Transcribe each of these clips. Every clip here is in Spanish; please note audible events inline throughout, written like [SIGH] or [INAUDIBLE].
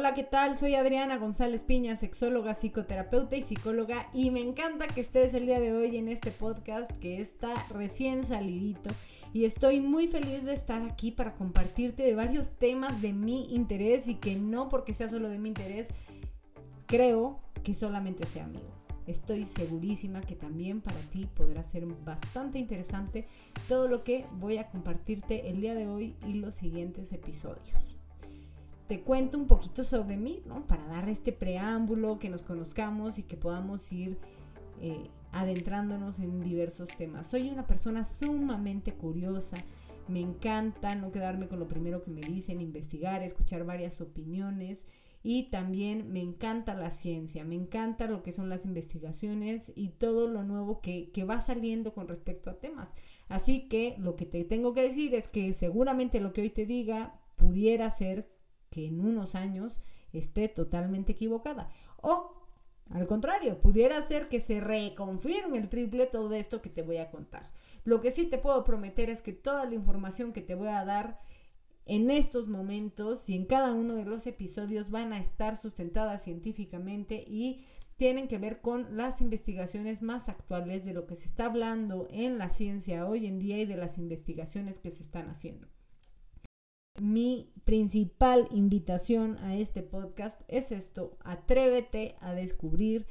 Hola, ¿qué tal? Soy Adriana González Piña, sexóloga, psicoterapeuta y psicóloga y me encanta que estés el día de hoy en este podcast que está recién salidito y estoy muy feliz de estar aquí para compartirte de varios temas de mi interés y que no porque sea solo de mi interés, creo que solamente sea mío. Estoy segurísima que también para ti podrá ser bastante interesante todo lo que voy a compartirte el día de hoy y los siguientes episodios te cuento un poquito sobre mí, ¿no? Para dar este preámbulo, que nos conozcamos y que podamos ir eh, adentrándonos en diversos temas. Soy una persona sumamente curiosa, me encanta no quedarme con lo primero que me dicen, investigar, escuchar varias opiniones y también me encanta la ciencia, me encanta lo que son las investigaciones y todo lo nuevo que, que va saliendo con respecto a temas. Así que lo que te tengo que decir es que seguramente lo que hoy te diga pudiera ser que en unos años esté totalmente equivocada. O, al contrario, pudiera ser que se reconfirme el triple todo esto que te voy a contar. Lo que sí te puedo prometer es que toda la información que te voy a dar en estos momentos y en cada uno de los episodios van a estar sustentadas científicamente y tienen que ver con las investigaciones más actuales de lo que se está hablando en la ciencia hoy en día y de las investigaciones que se están haciendo. Mi principal invitación a este podcast es esto, atrévete a descubrir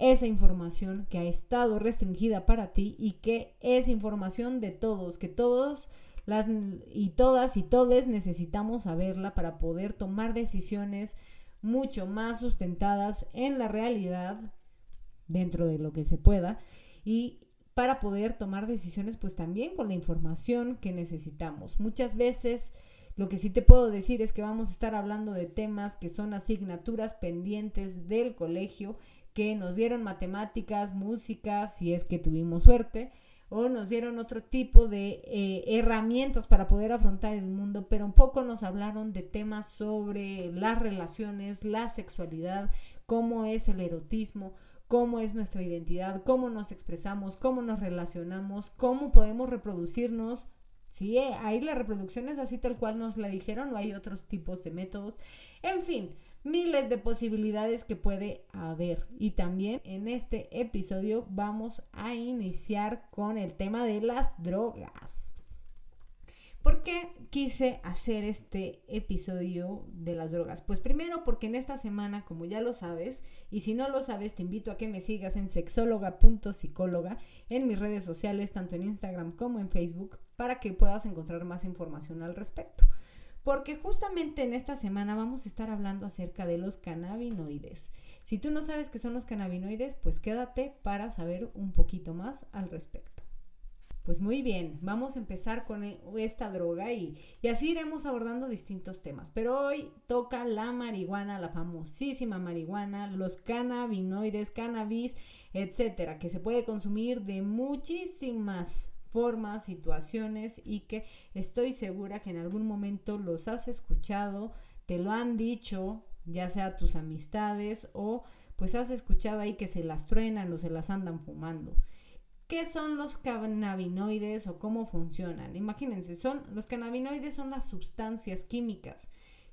esa información que ha estado restringida para ti y que es información de todos, que todos las y todas y todes necesitamos saberla para poder tomar decisiones mucho más sustentadas en la realidad dentro de lo que se pueda y para poder tomar decisiones pues también con la información que necesitamos. Muchas veces lo que sí te puedo decir es que vamos a estar hablando de temas que son asignaturas pendientes del colegio, que nos dieron matemáticas, música, si es que tuvimos suerte, o nos dieron otro tipo de eh, herramientas para poder afrontar el mundo, pero un poco nos hablaron de temas sobre las relaciones, la sexualidad, cómo es el erotismo, cómo es nuestra identidad, cómo nos expresamos, cómo nos relacionamos, cómo podemos reproducirnos Sí, eh, ahí la reproducción es así tal cual nos la dijeron o hay otros tipos de métodos. En fin, miles de posibilidades que puede haber. Y también en este episodio vamos a iniciar con el tema de las drogas. ¿Por qué quise hacer este episodio de las drogas? Pues primero porque en esta semana, como ya lo sabes, y si no lo sabes, te invito a que me sigas en sexóloga.psicóloga en mis redes sociales, tanto en Instagram como en Facebook, para que puedas encontrar más información al respecto. Porque justamente en esta semana vamos a estar hablando acerca de los cannabinoides. Si tú no sabes qué son los cannabinoides, pues quédate para saber un poquito más al respecto. Pues muy bien, vamos a empezar con e, esta droga y, y, así iremos abordando distintos temas. Pero hoy toca la marihuana, la famosísima marihuana, los cannabinoides, cannabis, etcétera, que se puede consumir de muchísimas formas, situaciones y que estoy segura que en algún momento los has escuchado, te lo han dicho, ya sea tus amistades o pues has escuchado ahí que se las truenan o se las andan fumando. ¿Qué son los cannabinoides o cómo funcionan? Imagínense, son, los cannabinoides son las sustancias químicas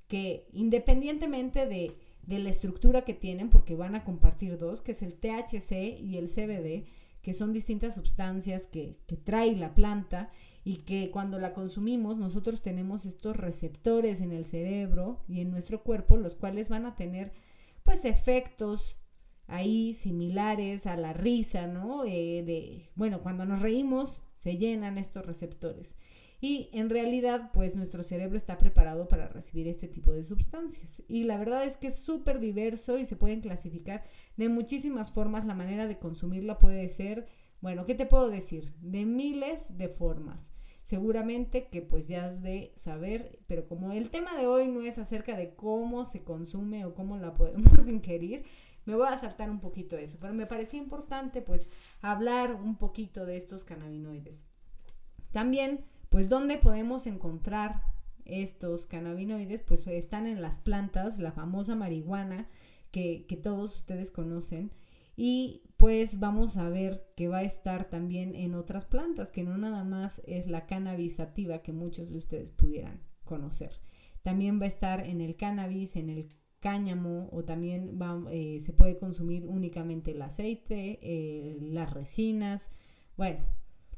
que independientemente de, de la estructura que tienen, porque van a compartir dos, que es el THC y el CBD, que son distintas sustancias que, que, trae la planta y que cuando la consumimos nosotros tenemos estos receptores en el cerebro y en nuestro cuerpo, los cuales van a tener pues efectos ahí similares a la risa, ¿no? Eh, de, bueno, cuando nos reímos se llenan estos receptores. Y en realidad, pues nuestro cerebro está preparado para recibir este tipo de sustancias. Y la verdad es que es súper diverso y se pueden clasificar de muchísimas formas. La manera de consumirla puede ser, bueno, ¿qué te puedo decir? De miles de formas. Seguramente que pues ya has de saber, pero como el tema de hoy no es acerca de cómo se consume o cómo la podemos [LAUGHS] ingerir, me voy a saltar un poquito eso, pero me parecía importante pues hablar un poquito de estos cannabinoides. También, pues, ¿dónde podemos encontrar estos cannabinoides? Pues están en las plantas, la famosa marihuana que, que todos ustedes conocen. Y pues vamos a ver que va a estar también en otras plantas, que no nada más es la cannabis sativa que muchos de ustedes pudieran conocer. También va a estar en el cannabis, en el cáñamo o también eh, se puede consumir únicamente el aceite, eh, las resinas. Bueno,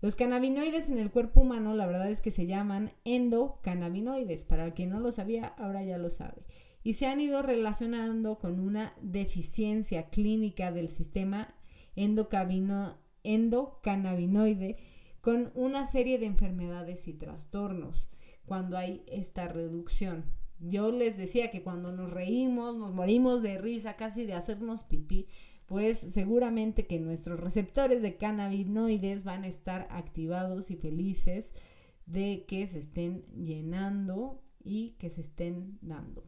los cannabinoides en el cuerpo humano la verdad es que se llaman endocannabinoides. Para quien no lo sabía, ahora ya lo sabe. Y se han ido relacionando con una deficiencia clínica del sistema endocannabinoide con una serie de enfermedades y trastornos cuando hay esta reducción. Yo les decía que cuando nos reímos, nos morimos de risa, casi de hacernos pipí, pues seguramente que nuestros receptores de cannabinoides van a estar activados y felices de que se estén llenando y que se estén dando.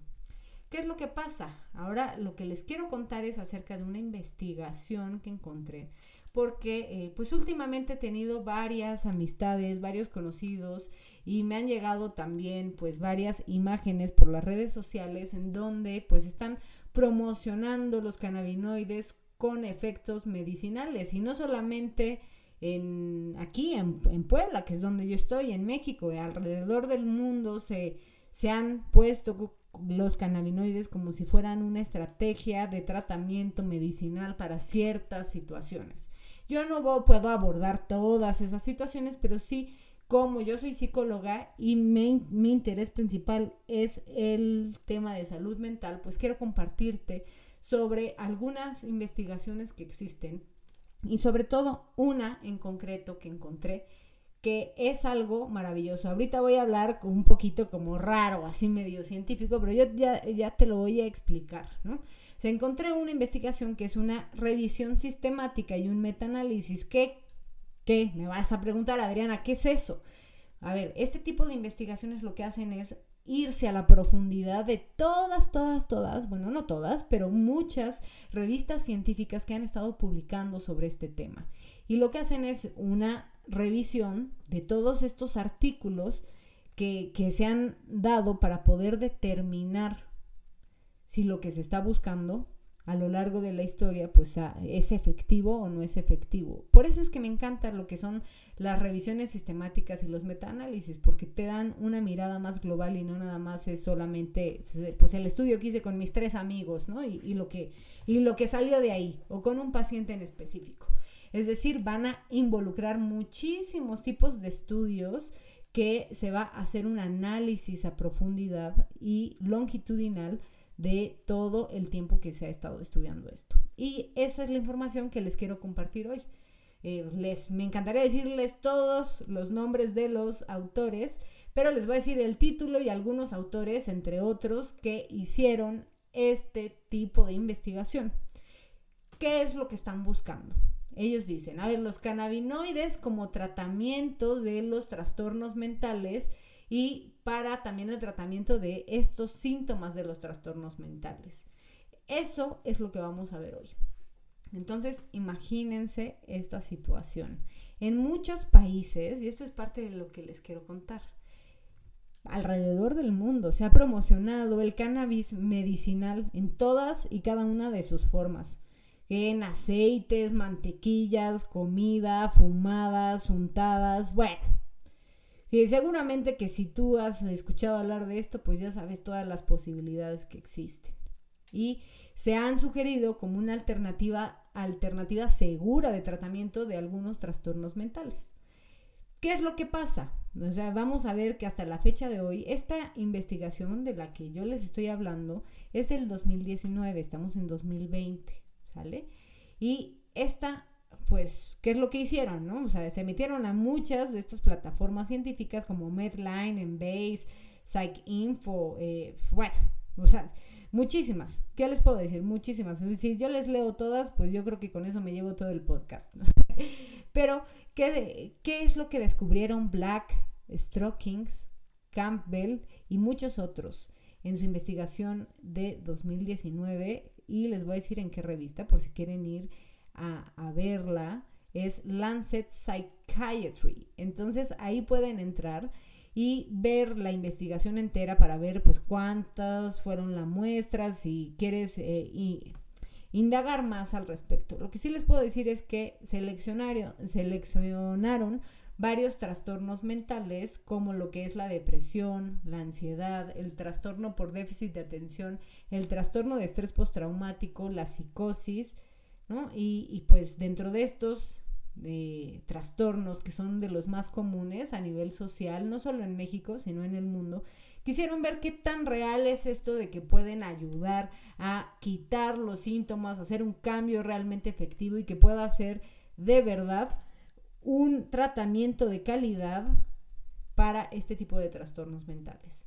¿Qué es lo que pasa? Ahora lo que les quiero contar es acerca de una investigación que encontré porque eh, pues últimamente he tenido varias amistades, varios conocidos y me han llegado también pues varias imágenes por las redes sociales en donde pues están promocionando los cannabinoides con efectos medicinales y no solamente en, aquí en, Puebla, que es donde yo estoy, en México, alrededor del mundo se, se han puesto los cannabinoides como si fueran una estrategia de tratamiento medicinal para ciertas situaciones. Yo no puedo abordar todas esas situaciones, pero sí, como yo soy psicóloga y mi, interés principal es el tema de salud mental, pues quiero compartirte sobre algunas investigaciones que existen y sobre todo una en concreto que encontré que es algo maravilloso. Ahorita voy a hablar con un poquito como raro, así medio científico, pero yo ya, ya te lo voy a explicar, ¿no? Se encontré una investigación que es una revisión sistemática y un metaanálisis. ¿Qué, ¿Qué? Me vas a preguntar, Adriana, ¿qué es eso? A ver, este tipo de investigaciones lo que hacen es irse a la profundidad de todas, todas, todas, bueno, no todas, pero muchas revistas científicas que han estado publicando sobre este tema. Y lo que hacen es una revisión de todos estos artículos que, que se han dado para poder determinar si lo que se está buscando a lo largo de la historia pues es efectivo o no es efectivo. Por eso es que me encanta lo que son las revisiones sistemáticas y los metaanálisis, porque te dan una mirada más global y no nada más es solamente pues el estudio que hice con mis tres amigos, ¿no? Y, y lo que, y lo que salió de ahí, o con un paciente en específico. Es decir, van a involucrar muchísimos tipos de estudios que se va a hacer un análisis a profundidad y longitudinal de todo el tiempo que se ha estado estudiando esto. Y esa es la información que les quiero compartir hoy. Eh, les, me encantaría decirles todos los nombres de los autores, pero les voy a decir el título y algunos autores, entre otros, que hicieron este tipo de investigación. ¿Qué es lo que están buscando? Ellos dicen, a ver, los cannabinoides como tratamiento de los trastornos mentales y para también el tratamiento de estos síntomas de los trastornos mentales. Eso es lo que vamos a ver hoy. Entonces, imagínense esta situación. En muchos países, y esto es parte de lo que les quiero contar, alrededor del mundo se ha promocionado el cannabis medicinal en todas y cada una de sus formas. En aceites, mantequillas, comida, fumadas, untadas, bueno, y seguramente que si tú has escuchado hablar de esto, pues ya sabes todas las posibilidades que existen. Y se han sugerido como una alternativa, alternativa segura de tratamiento de algunos trastornos mentales. ¿Qué es lo que pasa? O sea, vamos a ver que hasta la fecha de hoy, esta investigación de la que yo les estoy hablando es del 2019, estamos en 2020, ¿sale? Y esta pues, ¿qué es lo que hicieron, no? O sea, se metieron a muchas de estas plataformas científicas como Medline, Embase, PsycInfo, eh, bueno, o sea, muchísimas. ¿Qué les puedo decir? Muchísimas. Si yo les leo todas, pues yo creo que con eso me llevo todo el podcast. [LAUGHS] Pero, ¿qué, ¿qué es lo que descubrieron Black, Strokings, Campbell y muchos otros en su investigación de 2019? Y les voy a decir en qué revista, por si quieren ir a, verla es Lancet Psychiatry. Entonces ahí pueden entrar y ver la investigación entera para ver pues cuántas fueron las muestras, si quieres eh, y indagar más al respecto. Lo que sí les puedo decir es que seleccionaron, seleccionaron varios trastornos mentales como lo que es la depresión, la ansiedad, el trastorno por déficit de atención, el trastorno de estrés postraumático, la psicosis, Y, pues dentro de estos eh, trastornos que son de los más comunes a nivel social, no solo en México, sino en el mundo, quisieron ver qué tan real es esto de que pueden ayudar a quitar los síntomas, hacer un cambio realmente efectivo y que pueda ser de verdad un tratamiento de calidad para este tipo de trastornos mentales.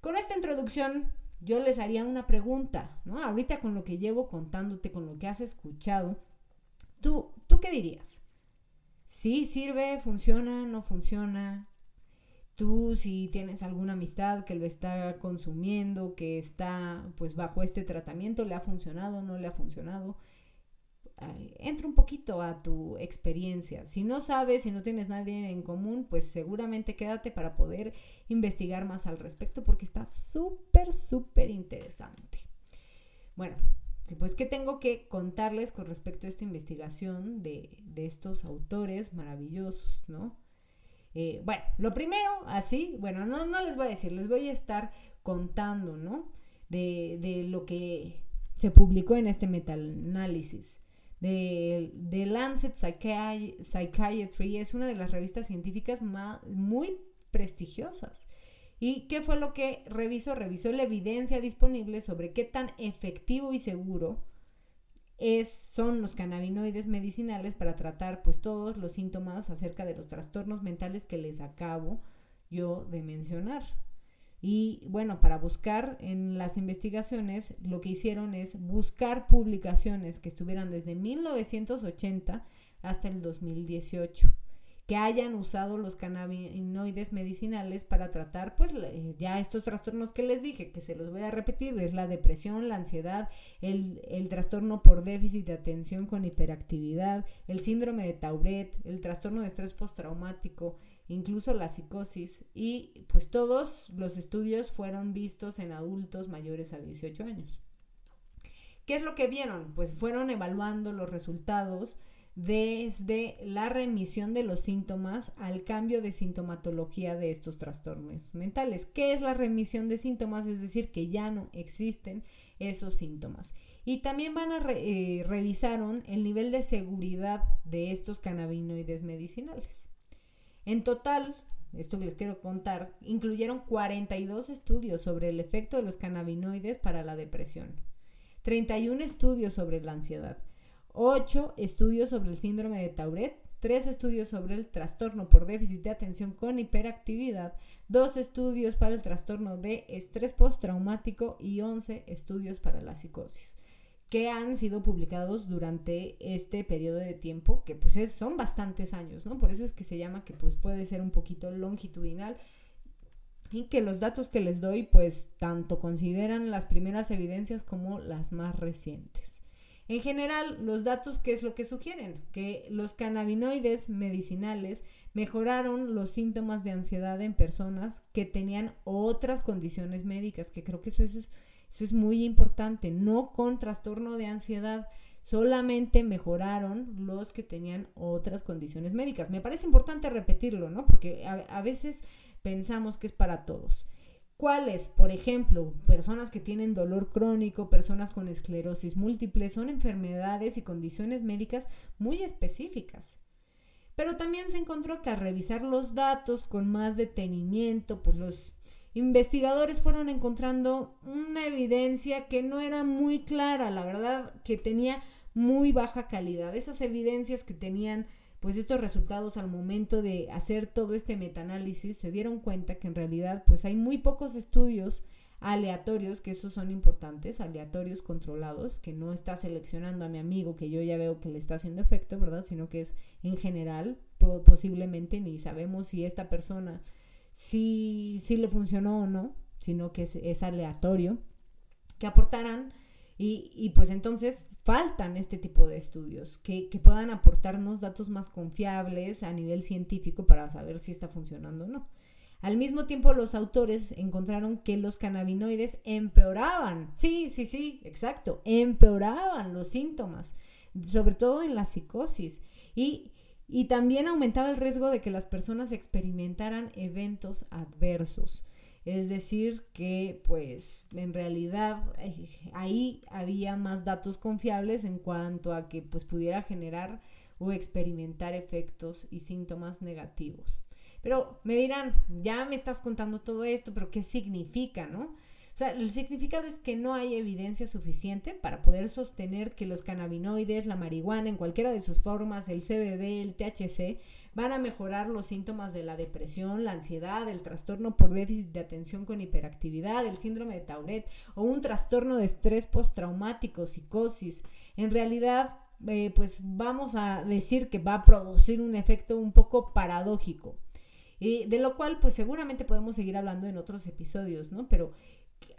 Con esta introducción yo les haría una pregunta, ¿no? Ahorita con lo que llevo contándote, con lo que has escuchado, ¿tú, ¿tú qué dirías? ¿Sí sirve? ¿Funciona? ¿No funciona? Tú si tienes alguna amistad que lo está consumiendo, que está pues bajo este tratamiento, ¿le ha funcionado? ¿No le ha funcionado? Entra un poquito a tu experiencia. Si no sabes, si no tienes nadie en común, pues seguramente quédate para poder investigar más al respecto porque está súper, súper interesante. Bueno, pues ¿qué tengo que contarles con respecto a esta investigación de, estos autores maravillosos, ¿no? Eh, bueno, lo primero, así, bueno, no, no les voy a decir, les voy a estar contando, ¿no? De, de lo que se publicó en este metaanálisis de, Lancet Psychiatry, es una de las revistas científicas más, muy prestigiosas. ¿Y qué fue lo que revisó? Revisó la evidencia disponible sobre qué tan efectivo y seguro es, son los cannabinoides medicinales para tratar pues todos los síntomas acerca de los trastornos mentales que les acabo yo de mencionar. Y bueno, para buscar en las investigaciones, lo que hicieron es buscar publicaciones que estuvieran desde 1980 hasta el 2018 que hayan usado los cannabinoides medicinales para tratar pues eh, ya estos trastornos que les dije, que se los voy a repetir, es la depresión, la ansiedad, el, el trastorno por déficit de atención con hiperactividad, el síndrome de Tauret, el trastorno de estrés postraumático, incluso la psicosis y pues todos los estudios fueron vistos en adultos mayores a 18 años. ¿Qué es lo que vieron? Pues fueron evaluando los resultados desde la remisión de los síntomas al cambio de sintomatología de estos trastornos mentales. ¿Qué es la remisión de síntomas? Es decir, que ya no existen esos síntomas. Y también van a eh, revisaron el nivel de seguridad de estos cannabinoides medicinales. En total, esto que les quiero contar, incluyeron 42 estudios sobre el efecto de los cannabinoides para la depresión, 31 estudios sobre la ansiedad, 8 estudios sobre el síndrome de Tauret, 3 estudios sobre el trastorno por déficit de atención con hiperactividad, 2 estudios para el trastorno de estrés postraumático y 11 estudios para la psicosis que han sido publicados durante este periodo de tiempo, que pues son bastantes años, ¿no? Por eso es que se llama que pues puede ser un poquito longitudinal y que los datos que les doy pues tanto consideran las primeras evidencias como las más recientes. En general, los datos, ¿qué es lo que sugieren? Que los cannabinoides medicinales mejoraron los síntomas de ansiedad en personas que tenían otras condiciones médicas, que creo que eso es eso es muy importante, no con trastorno de ansiedad, solamente mejoraron los que tenían otras condiciones médicas. Me parece importante repetirlo, ¿no? Porque a, veces pensamos que es para todos. ¿Cuáles? Por ejemplo, personas que tienen dolor crónico, personas con esclerosis múltiple, son enfermedades y condiciones médicas muy específicas. Pero también se encontró que al revisar los datos con más detenimiento, pues los investigadores fueron encontrando una evidencia que no era muy clara, la verdad que tenía muy baja calidad. Esas evidencias que tenían pues estos resultados al momento de hacer todo este metaanálisis se dieron cuenta que en realidad pues hay muy pocos estudios aleatorios, que esos son importantes, aleatorios controlados, que no está seleccionando a mi amigo que yo ya veo que le está haciendo efecto, ¿verdad? Sino que es en general, posiblemente ni sabemos si esta persona si, si le funcionó o no, sino que es, aleatorio, que aportaran y, y, pues entonces faltan este tipo de estudios que, que, puedan aportarnos datos más confiables a nivel científico para saber si está funcionando o no. Al mismo tiempo, los autores encontraron que los cannabinoides empeoraban, sí, sí, sí, exacto, empeoraban los síntomas, sobre todo en la psicosis. Y y también aumentaba el riesgo de que las personas experimentaran eventos adversos. Es decir, que pues en realidad eh, ahí había más datos confiables en cuanto a que pues pudiera generar o experimentar efectos y síntomas negativos. Pero me dirán, ya me estás contando todo esto, pero ¿qué significa, no? O sea, el significado es que no hay evidencia suficiente para poder sostener que los cannabinoides, la marihuana en cualquiera de sus formas, el CBD, el THC, van a mejorar los síntomas de la depresión, la ansiedad, el trastorno por déficit de atención con hiperactividad, el síndrome de Tourette o un trastorno de estrés postraumático, psicosis. En realidad, eh, pues vamos a decir que va a producir un efecto un poco paradójico. Y de lo cual, pues seguramente podemos seguir hablando en otros episodios, ¿no? Pero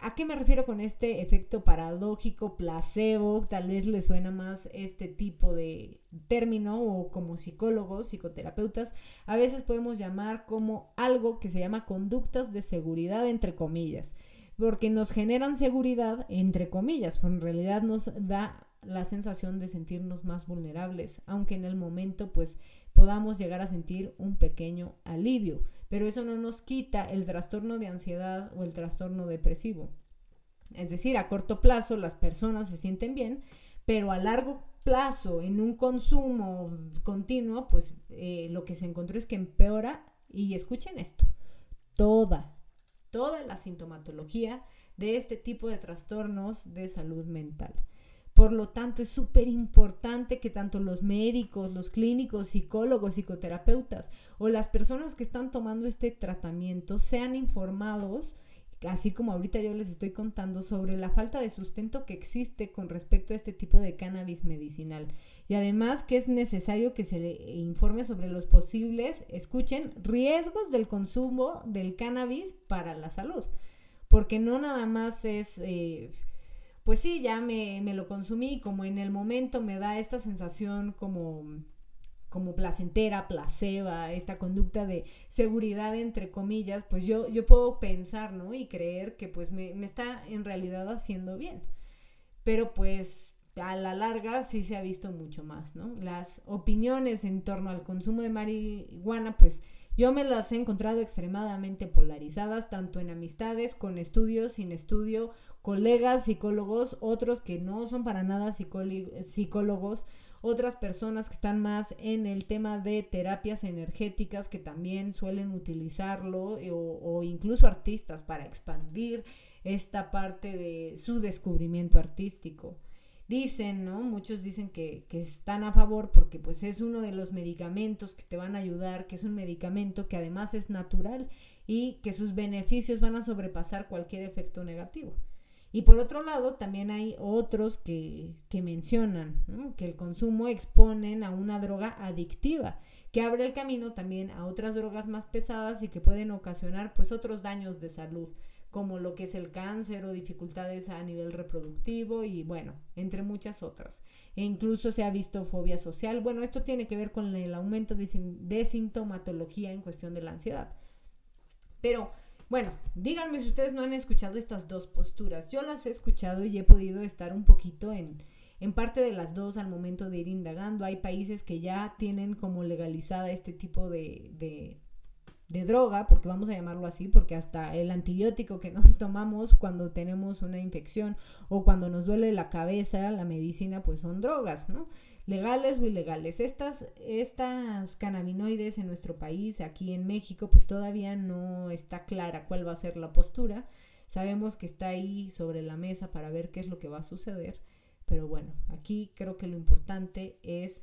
¿A qué me refiero con este efecto paradójico, placebo? Tal vez le suena más este tipo de término o como psicólogos, psicoterapeutas, a veces podemos llamar como algo que se llama conductas de seguridad entre comillas, porque nos generan seguridad entre comillas, pero en realidad nos da la sensación de sentirnos más vulnerables, aunque en el momento pues podamos llegar a sentir un pequeño alivio pero eso no nos quita el trastorno de ansiedad o el trastorno depresivo. Es decir, a corto plazo las personas se sienten bien, pero a largo plazo, en un consumo continuo, pues eh, lo que se encontró es que empeora, y escuchen esto, toda, toda la sintomatología de este tipo de trastornos de salud mental. Por lo tanto, es súper importante que tanto los médicos, los clínicos, psicólogos, psicoterapeutas o las personas que están tomando este tratamiento sean informados, así como ahorita yo les estoy contando, sobre la falta de sustento que existe con respecto a este tipo de cannabis medicinal. Y además que es necesario que se le informe sobre los posibles, escuchen, riesgos del consumo del cannabis para la salud. Porque no nada más es... Eh, pues sí, ya me, me, lo consumí, como en el momento me da esta sensación como, como placentera, placeba, esta conducta de seguridad entre comillas, pues yo, yo puedo pensar, ¿no? Y creer que pues me, me está en realidad haciendo bien. Pero pues a la larga sí se ha visto mucho más, ¿no? Las opiniones en torno al consumo de marihuana, pues yo me las he encontrado extremadamente polarizadas, tanto en amistades, con estudios, sin estudio, colegas psicólogos, otros que no son para nada psicólogos, otras personas que están más en el tema de terapias energéticas que también suelen utilizarlo o, o incluso artistas para expandir esta parte de su descubrimiento artístico dicen, ¿no? Muchos dicen que, que, están a favor porque pues es uno de los medicamentos que te van a ayudar, que es un medicamento que además es natural y que sus beneficios van a sobrepasar cualquier efecto negativo. Y por otro lado, también hay otros que, que mencionan que el consumo exponen a una droga adictiva, que abre el camino también a otras drogas más pesadas y que pueden ocasionar pues otros daños de salud, como lo que es el cáncer o dificultades a nivel reproductivo y bueno, entre muchas otras. E incluso se ha visto fobia social. Bueno, esto tiene que ver con el aumento de, de sintomatología en cuestión de la ansiedad. Pero bueno, díganme si ustedes no han escuchado estas dos posturas. Yo las he escuchado y he podido estar un poquito en, en parte de las dos al momento de ir indagando. Hay países que ya tienen como legalizada este tipo de, de, de droga, porque vamos a llamarlo así, porque hasta el antibiótico que nos [LAUGHS] tomamos cuando tenemos una infección o cuando nos duele la cabeza, la medicina, pues son drogas, ¿no? legales o ilegales. Estas, estas cannabinoides en nuestro país, aquí en México, pues todavía no está clara cuál va a ser la postura. Sabemos que está ahí sobre la mesa para ver qué es lo que va a suceder. Pero bueno, aquí creo que lo importante es,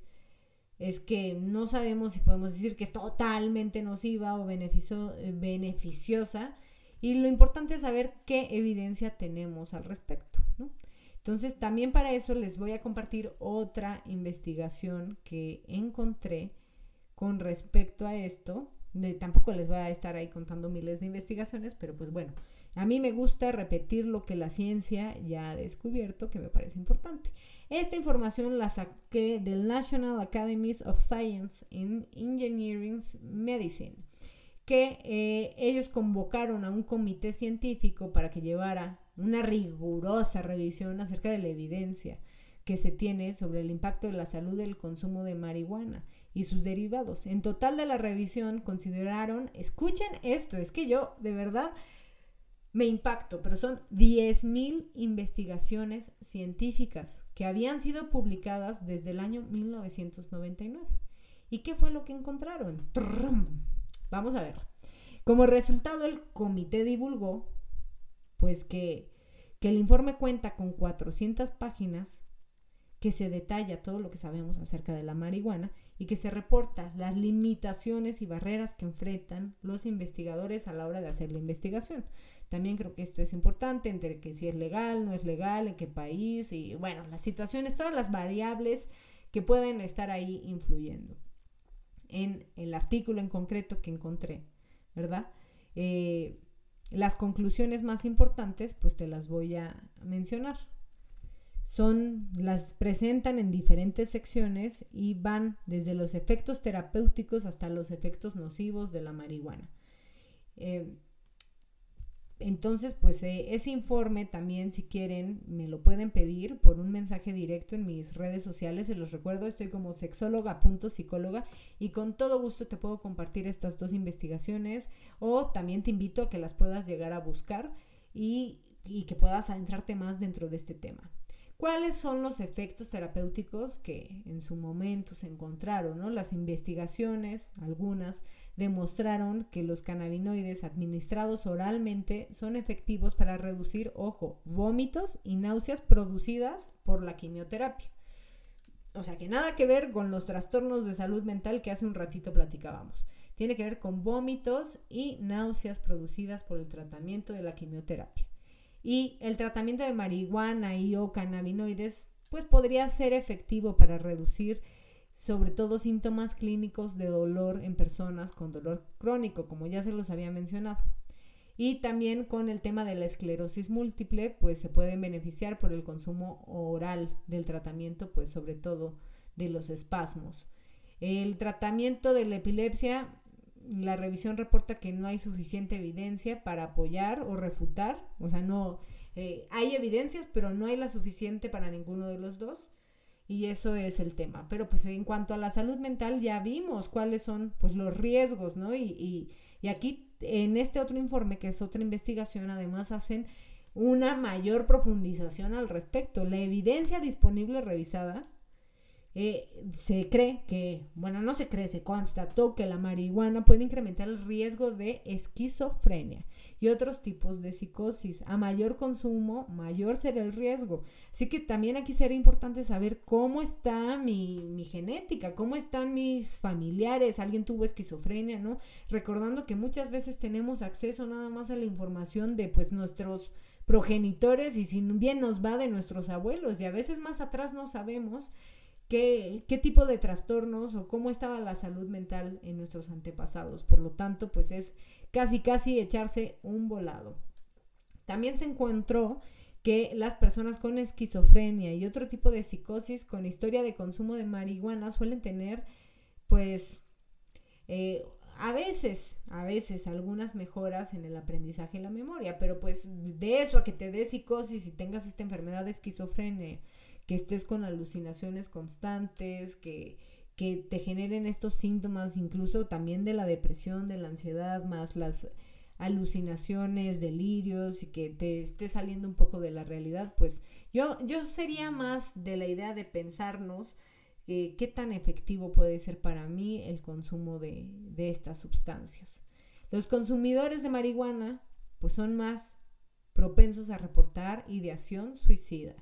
es que no sabemos si podemos decir que es totalmente nociva o beneficio, eh, beneficiosa. Y lo importante es saber qué evidencia tenemos al respecto. Entonces, también para eso les voy a compartir otra investigación que encontré con respecto a esto. De, tampoco les voy a estar ahí contando miles de investigaciones, pero pues bueno, a mí me gusta repetir lo que la ciencia ya ha descubierto, que me parece importante. Esta información la saqué del National Academies of Science in Engineering Medicine, que eh, ellos convocaron a un comité científico para que llevara una rigurosa revisión acerca de la evidencia que se tiene sobre el impacto de la salud del consumo de marihuana y sus derivados. En total de la revisión consideraron, escuchen esto, es que yo de verdad me impacto, pero son 10.000 investigaciones científicas que habían sido publicadas desde el año 1999. ¿Y qué fue lo que encontraron? Vamos a ver. Como resultado, el comité divulgó, pues que, que el informe cuenta con 400 páginas que se detalla todo lo que sabemos acerca de la marihuana y que se reporta las limitaciones y barreras que enfrentan los investigadores a la hora de hacer la investigación. También creo que esto es importante, entre que si es legal, no es legal, en qué país y bueno, las situaciones, todas las variables que pueden estar ahí influyendo en el artículo en concreto que encontré, ¿verdad? Eh, las conclusiones más importantes, pues te las voy a mencionar. Son, las presentan en diferentes secciones y van desde los efectos terapéuticos hasta los efectos nocivos de la marihuana. Eh, entonces, pues eh, ese informe también, si quieren, me lo pueden pedir por un mensaje directo en mis redes sociales. Se los recuerdo, estoy como sexóloga.psicóloga y con todo gusto te puedo compartir estas dos investigaciones o también te invito a que las puedas llegar a buscar y, y que puedas adentrarte más dentro de este tema cuáles son los efectos terapéuticos que en su momento se encontraron. Las investigaciones, algunas, demostraron que los cannabinoides administrados oralmente son efectivos para reducir, ojo, vómitos y náuseas producidas por la quimioterapia. O sea que nada que ver con los trastornos de salud mental que hace un ratito platicábamos. Tiene que ver con vómitos y náuseas producidas por el tratamiento de la quimioterapia. Y el tratamiento de marihuana y o cannabinoides pues podría ser efectivo para reducir sobre todo síntomas clínicos de dolor en personas con dolor crónico, como ya se los había mencionado. Y también con el tema de la esclerosis múltiple, pues se pueden beneficiar por el consumo oral del tratamiento, pues sobre todo de los espasmos. El tratamiento de la epilepsia la revisión reporta que no hay suficiente evidencia para apoyar o refutar, o sea, no eh, hay evidencias, pero no hay la suficiente para ninguno de los dos. Y eso es el tema. Pero pues en cuanto a la salud mental ya vimos cuáles son pues los riesgos, ¿no? Y, y, y aquí en este otro informe, que es otra investigación, además hacen una mayor profundización al respecto. La evidencia disponible revisada eh, se cree que, bueno, no se cree, se constató que la marihuana puede incrementar el riesgo de esquizofrenia y otros tipos de psicosis. A mayor consumo, mayor será el riesgo. Así que también aquí sería importante saber cómo está mi, mi genética, cómo están mis familiares, alguien tuvo esquizofrenia, ¿no? Recordando que muchas veces tenemos acceso nada más a la información de pues nuestros progenitores y si bien nos va de nuestros abuelos y a veces más atrás no sabemos qué, tipo de trastornos o cómo estaba la salud mental en nuestros antepasados. Por lo tanto, pues es casi, casi echarse un volado. También se encontró que las personas con esquizofrenia y otro tipo de psicosis con historia de consumo de marihuana suelen tener, pues, eh, a veces, a veces algunas mejoras en el aprendizaje y la memoria, pero pues de eso a que te dé psicosis y tengas esta enfermedad de esquizofrenia que estés con alucinaciones constantes, que, que te generen estos síntomas incluso también de la depresión, de la ansiedad, más las alucinaciones, delirios y que te esté saliendo un poco de la realidad, pues yo, yo sería más de la idea de pensarnos eh, qué tan efectivo puede ser para mí el consumo de, de estas sustancias. Los consumidores de marihuana pues son más propensos a reportar ideación suicida.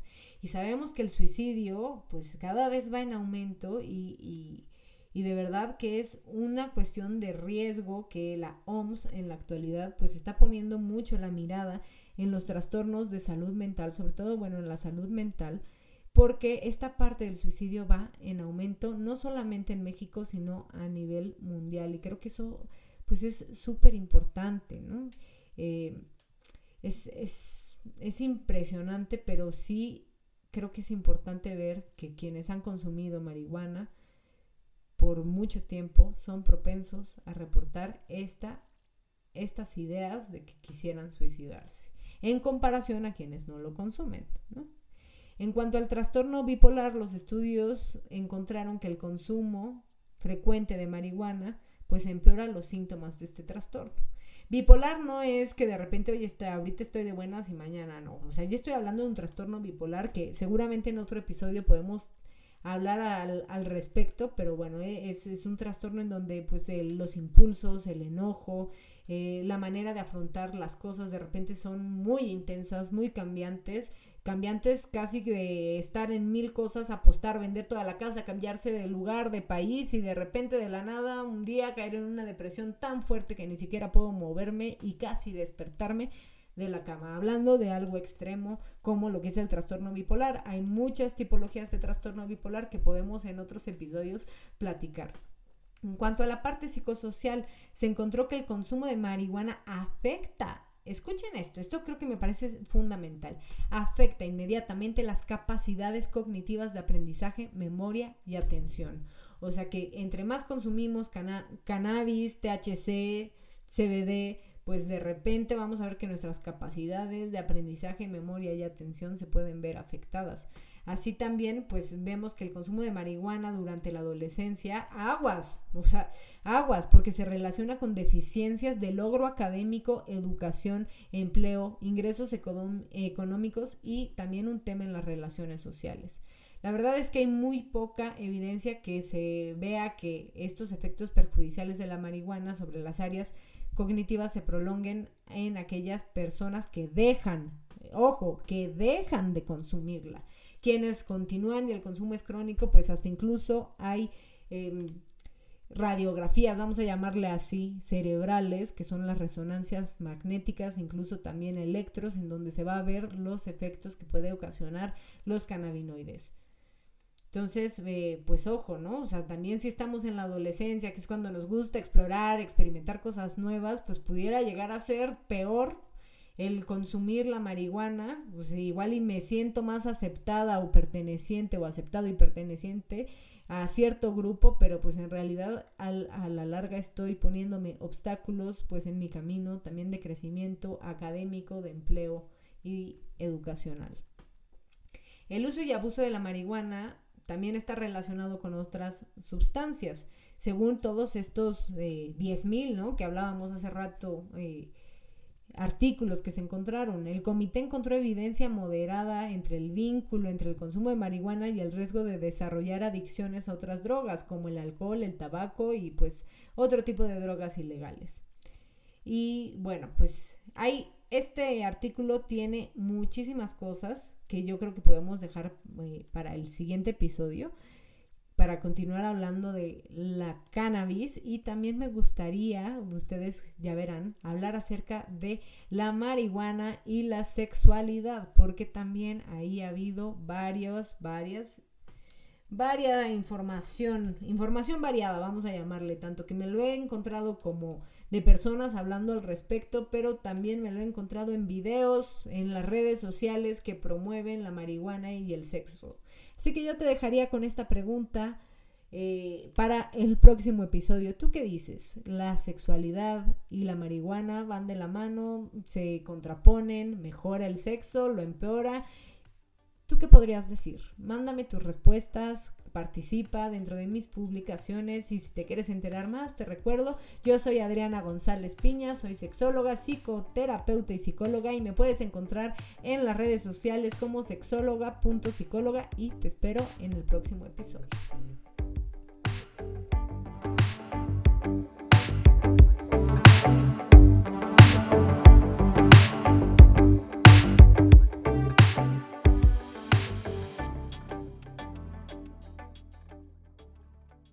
Y sabemos que el suicidio, pues cada vez va en aumento y, de verdad que es una cuestión de riesgo que la OMS en la actualidad pues está poniendo mucho la mirada en los trastornos de salud mental, sobre todo, bueno, en la salud mental, porque esta parte del suicidio va en aumento no solamente en México, sino a nivel mundial. Y creo que eso pues es súper importante, ¿no? Eh, es, es, es impresionante, pero sí creo que es importante ver que quienes han consumido marihuana por mucho tiempo son propensos a reportar esta, estas ideas de que quisieran suicidarse, en comparación a quienes no lo consumen. En cuanto al trastorno bipolar, los estudios encontraron que el consumo frecuente de marihuana pues empeora los síntomas de este trastorno. Bipolar no es que de repente, oye, está, ahorita estoy de buenas y mañana no. O sea, ya estoy hablando de un trastorno bipolar que seguramente en otro episodio podemos hablar al, respecto, pero bueno, eh, es, es, un trastorno en donde pues los impulsos, el enojo, eh, la manera de afrontar las cosas de repente son muy intensas, muy cambiantes, cambiantes casi de estar en mil cosas, apostar, vender toda la casa, cambiarse de lugar, de país y de repente de la nada un día caer en una depresión tan fuerte que ni siquiera puedo moverme y casi despertarme de la cama, hablando de algo extremo como lo que es el trastorno bipolar. Hay muchas tipologías de trastorno bipolar que podemos en otros episodios platicar. En cuanto a la parte psicosocial, se encontró que el consumo de marihuana afecta Escuchen esto, esto creo que me parece fundamental. Afecta inmediatamente las capacidades cognitivas de aprendizaje, memoria y atención. O sea que entre más consumimos cannabis, THC, CBD, pues de repente vamos a ver que nuestras capacidades de aprendizaje, memoria y atención se pueden ver afectadas. Así también, pues vemos que el consumo de marihuana durante la adolescencia, aguas, o sea, aguas, porque se relaciona con deficiencias de logro académico, educación, empleo, ingresos económicos y también un tema en las relaciones sociales. La verdad es que hay muy poca evidencia que se vea que estos efectos perjudiciales de la marihuana sobre las áreas cognitivas se prolonguen en aquellas personas que dejan, ojo, que dejan de consumirla. Quienes continúan y el consumo es crónico, pues hasta incluso hay em, radiografías, vamos a llamarle así, cerebrales, que son las resonancias magnéticas, incluso también electros, en donde se va a ver los efectos que puede ocasionar los cannabinoides. Entonces, eh, pues ojo, ¿no? O sea, también si estamos en la adolescencia, que es cuando nos gusta explorar, experimentar cosas nuevas, pues pudiera llegar a ser peor el consumir la marihuana, pues igual y me siento más aceptada o perteneciente o aceptado y perteneciente a cierto grupo, pero pues en realidad a la larga estoy poniéndome obstáculos pues en mi camino también de crecimiento académico, de empleo y educacional. El uso y abuso de la marihuana también está relacionado con otras sustancias. Según todos estos eh, 10.000, ¿no? Que hablábamos hace rato, eh, artículos que se encontraron, el comité encontró evidencia moderada entre el vínculo entre el consumo de marihuana y el riesgo de desarrollar adicciones a otras drogas, como el alcohol, el tabaco y pues otro tipo de drogas ilegales. Y bueno, pues hay, este artículo tiene muchísimas cosas que yo creo que podemos dejar eh, para el siguiente episodio para continuar hablando de la cannabis y también me gustaría, ustedes ya verán, hablar acerca de la marihuana y la sexualidad, porque también ahí ha habido varios, varias variada información, información variada, vamos a llamarle, tanto que me lo he encontrado como de personas hablando al respecto, pero también me lo he encontrado en videos, en las redes sociales que promueven la marihuana y el sexo. Así que yo te dejaría con esta pregunta eh, para el próximo episodio. ¿Tú qué dices? ¿La sexualidad y la marihuana van de la mano? ¿Se contraponen? ¿Mejora el sexo? ¿Lo empeora? ¿Tú qué podrías decir? Mándame tus respuestas, participa dentro de mis publicaciones y si te quieres enterar más, te recuerdo, yo soy Adriana González Piña, soy sexóloga, psicoterapeuta y psicóloga y me puedes encontrar en las redes sociales como sexóloga.psicóloga y te espero en el próximo episodio.